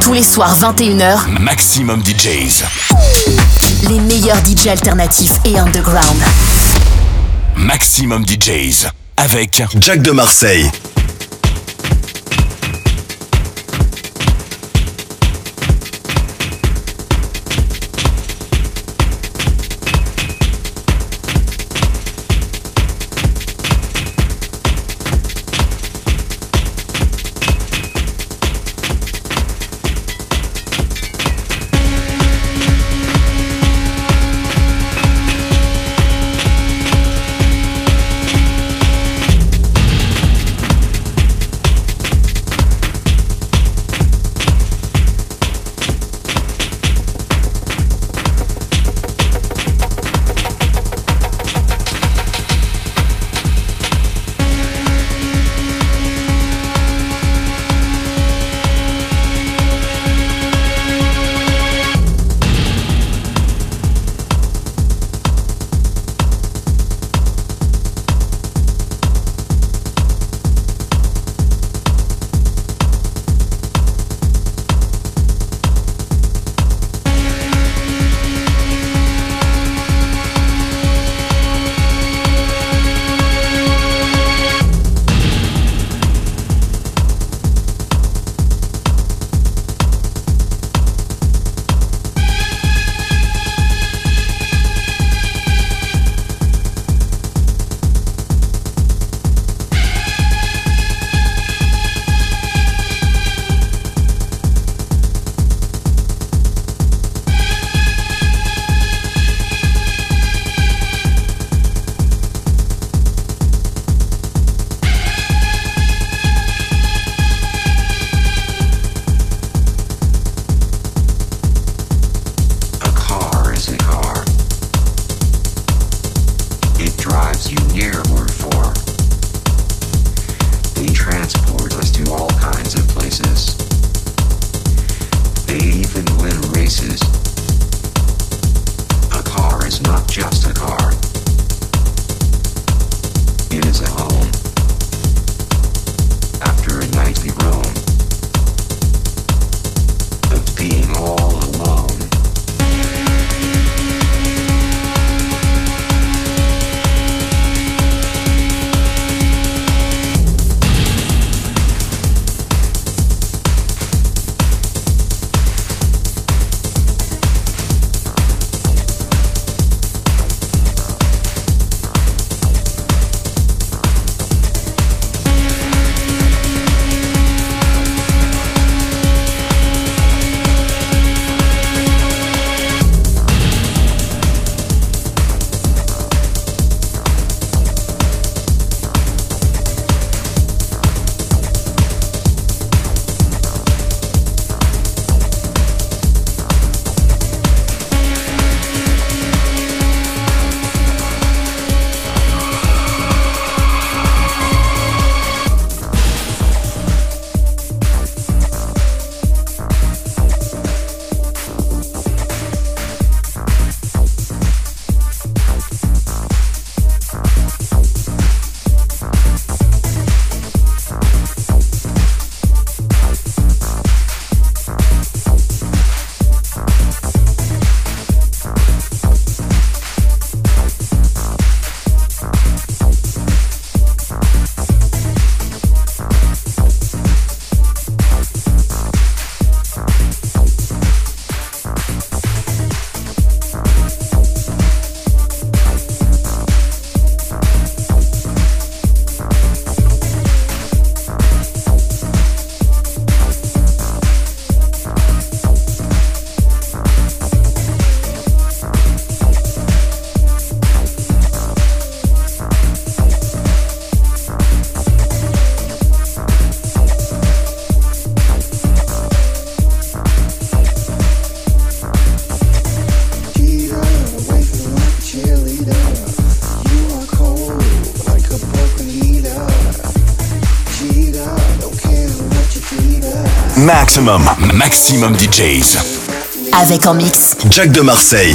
Tous les soirs 21h, Maximum DJs. Les meilleurs DJs alternatifs et underground. Maximum DJs avec Jack de Marseille. Maximum, Maximum DJs. Avec en mix. Jack de Marseille.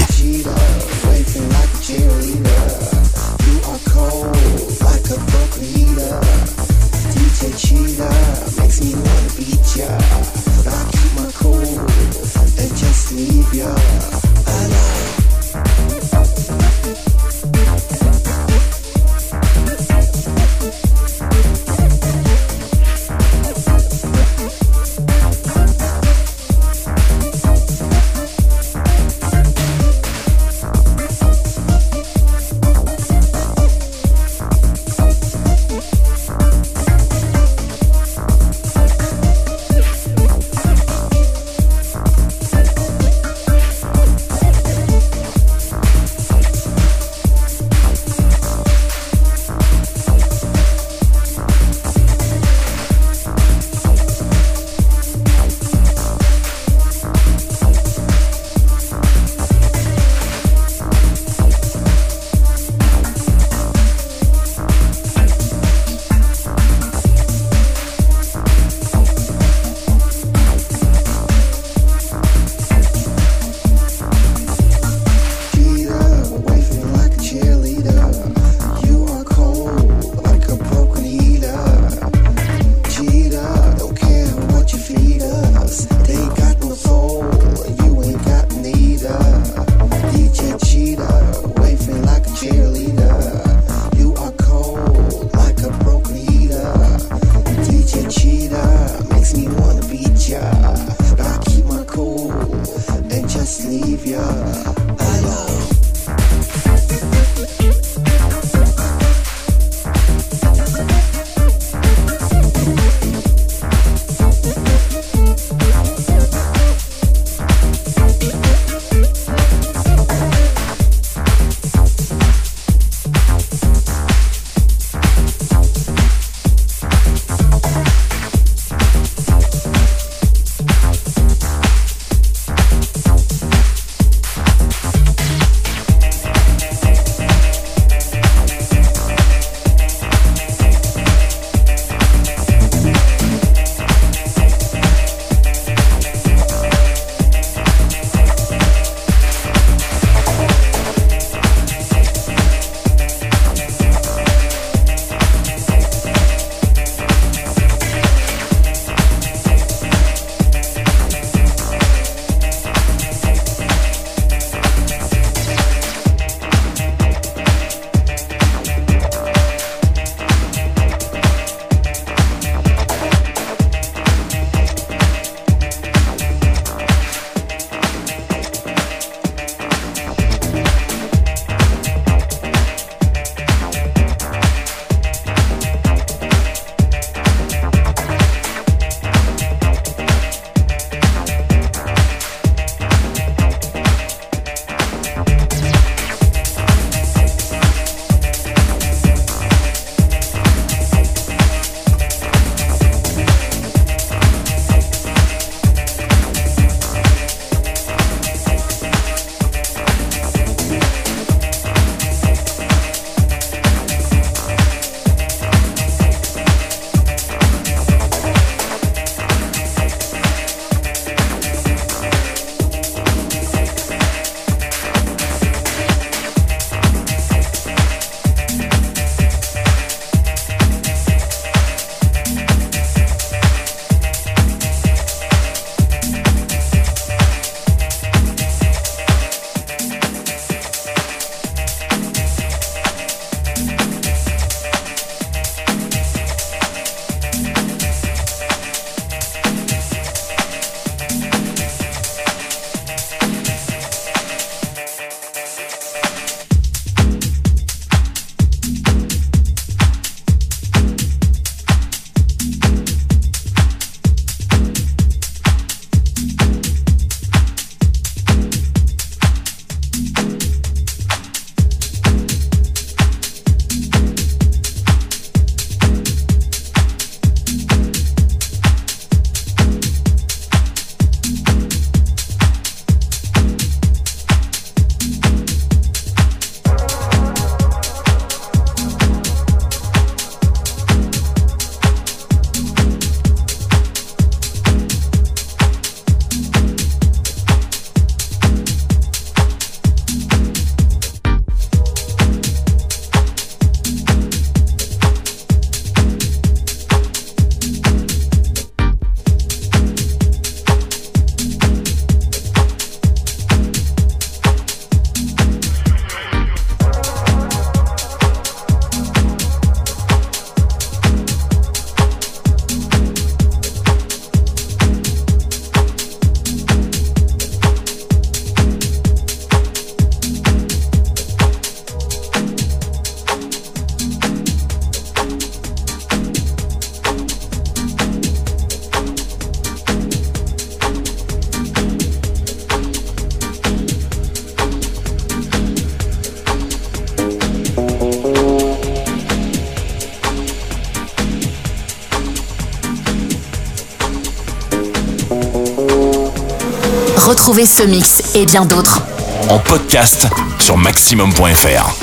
Retrouvez ce mix et bien d'autres en podcast sur maximum.fr.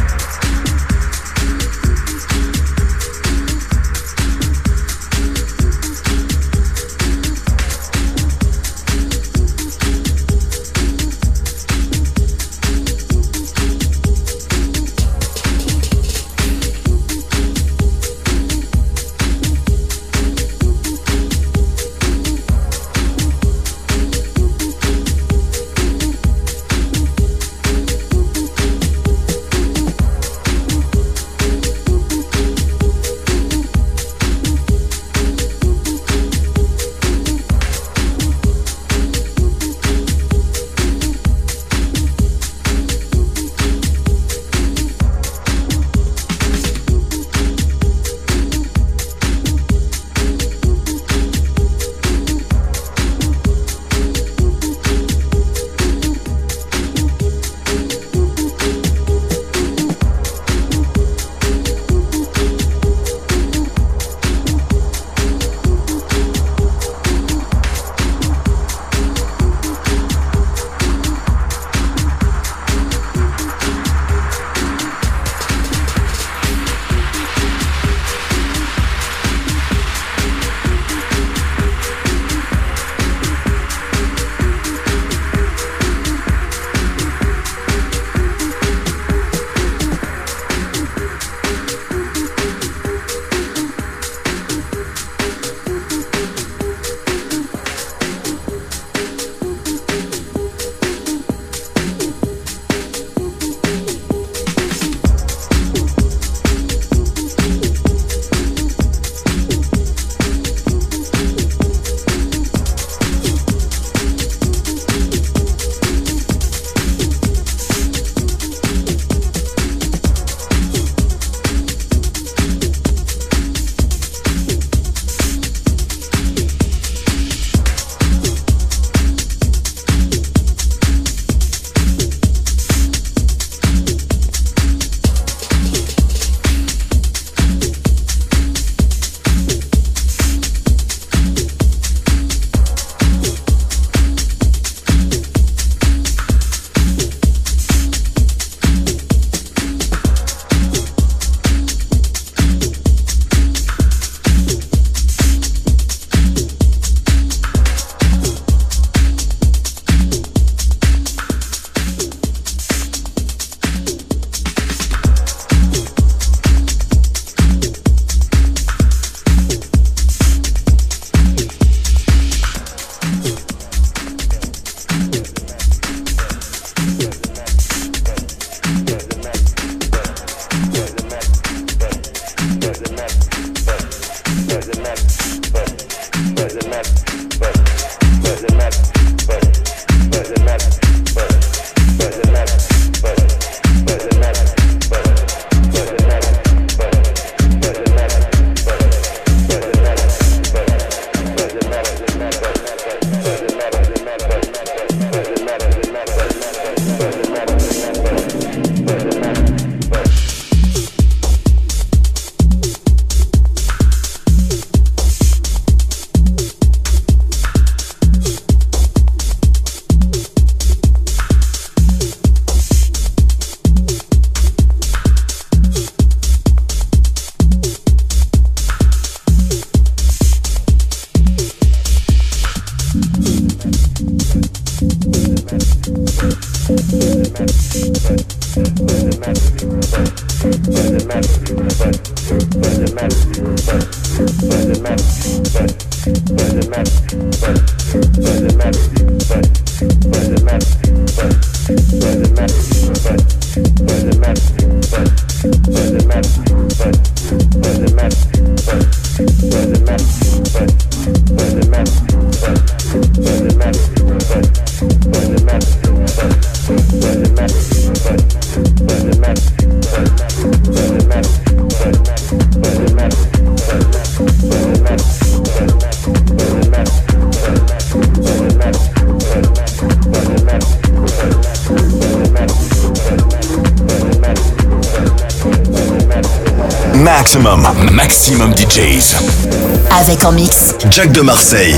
Maximum. Maximum DJs. Avec en mix. Jack de Marseille.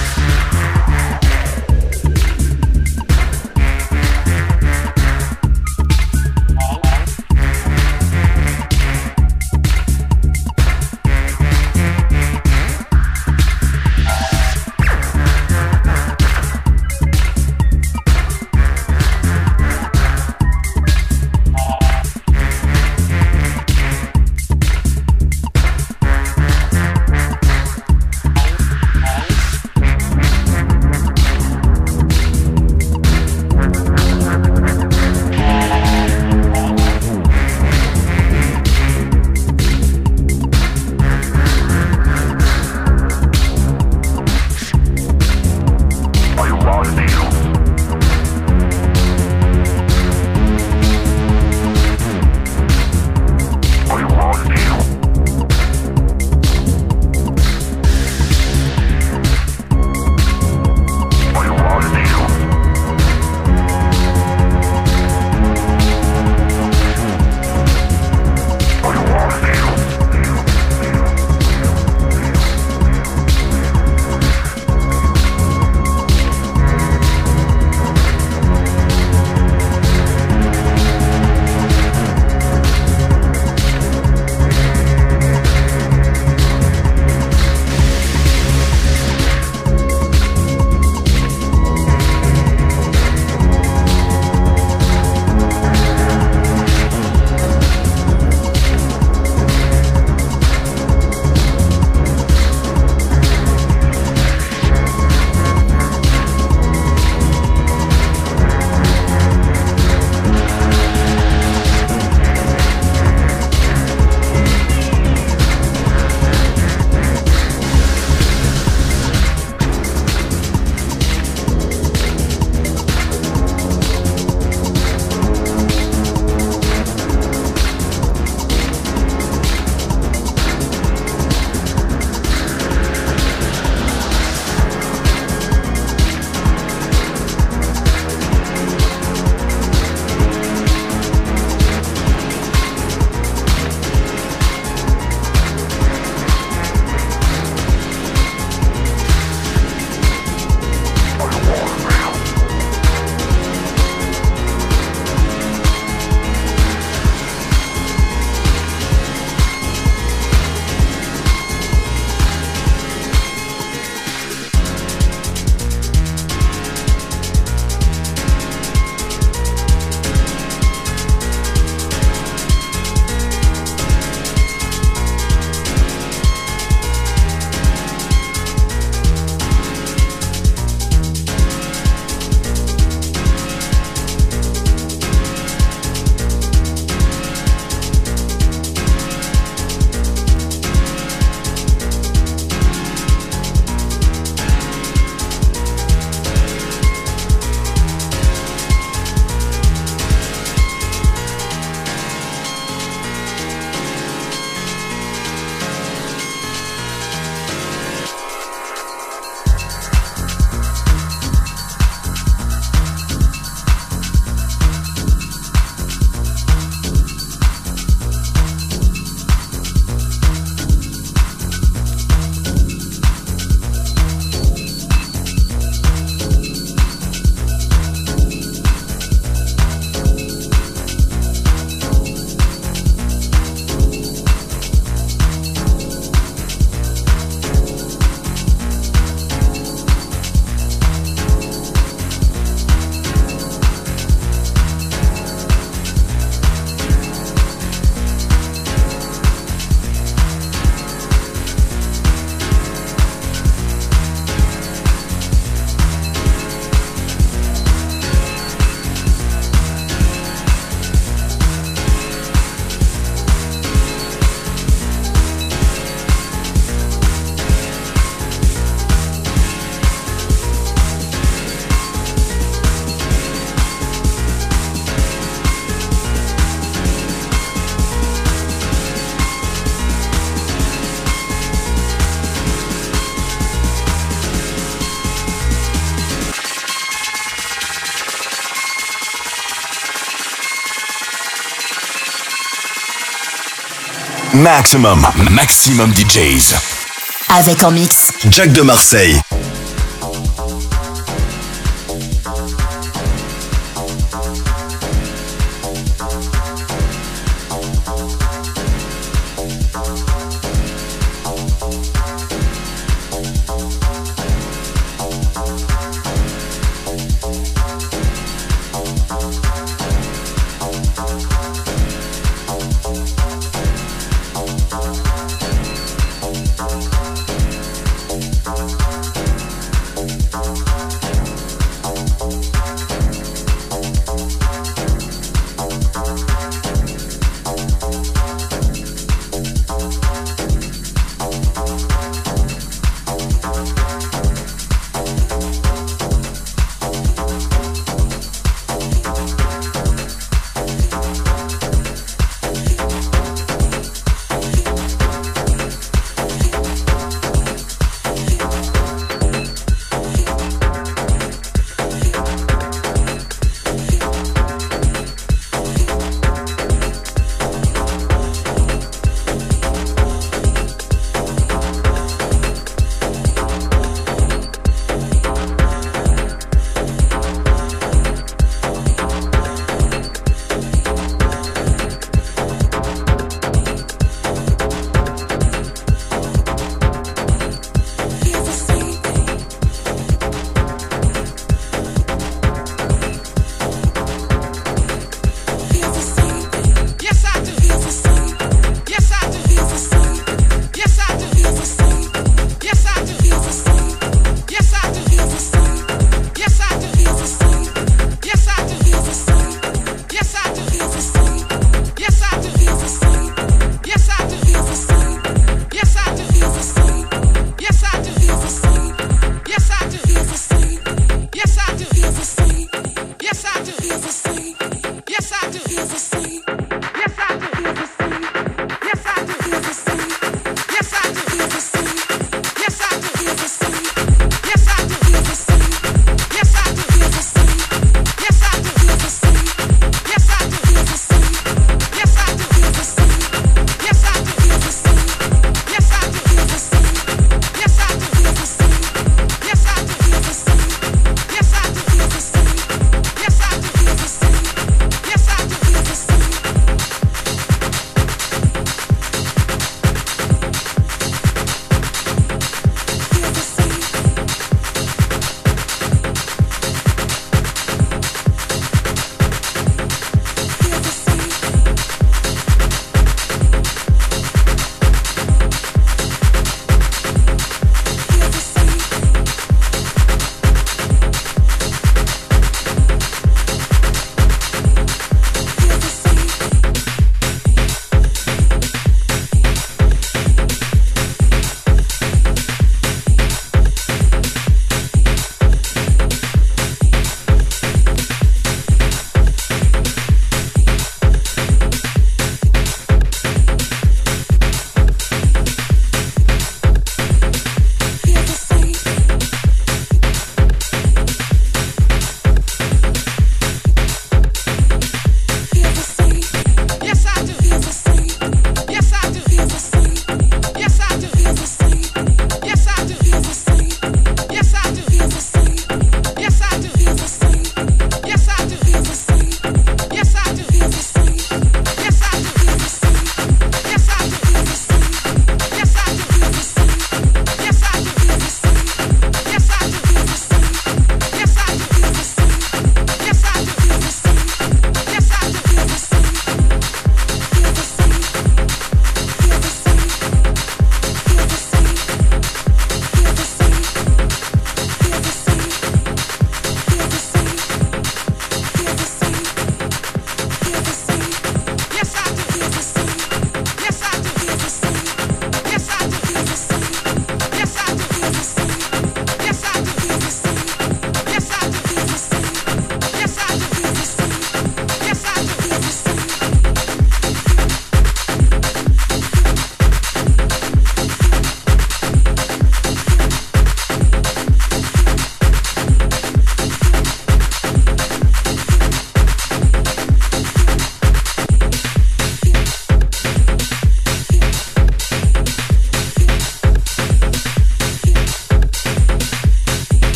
Maximum, maximum DJs. Avec en mix. Jack de Marseille.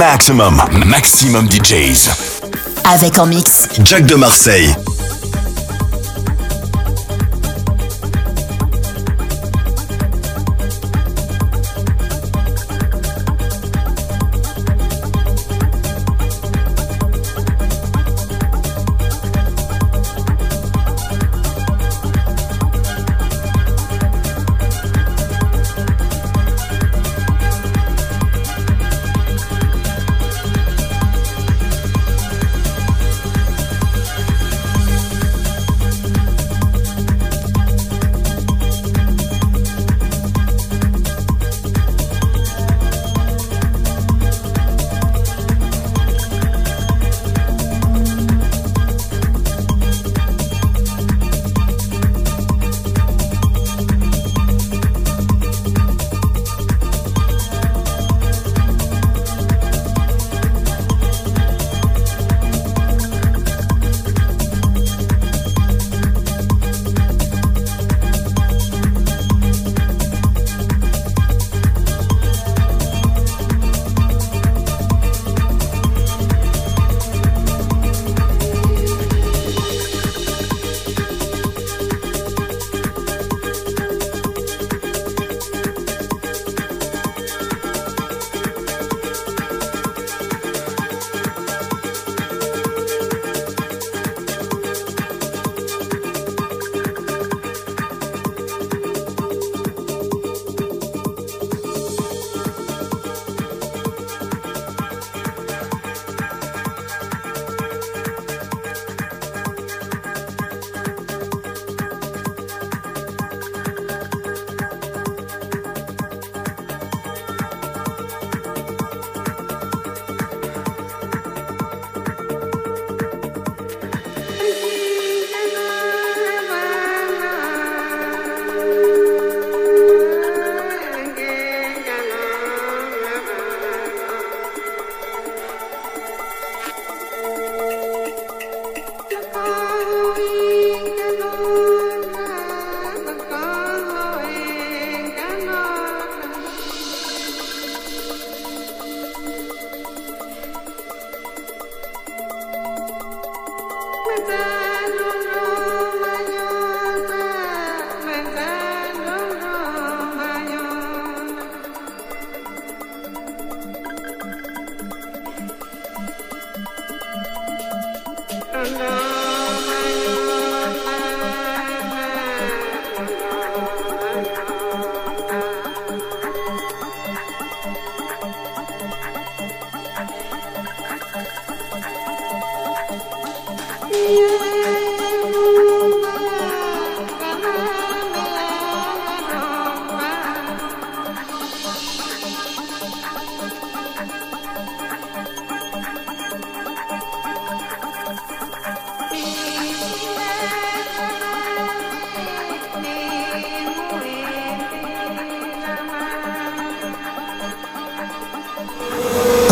Maximum. Maximum DJs. Avec en mix. Jack de Marseille.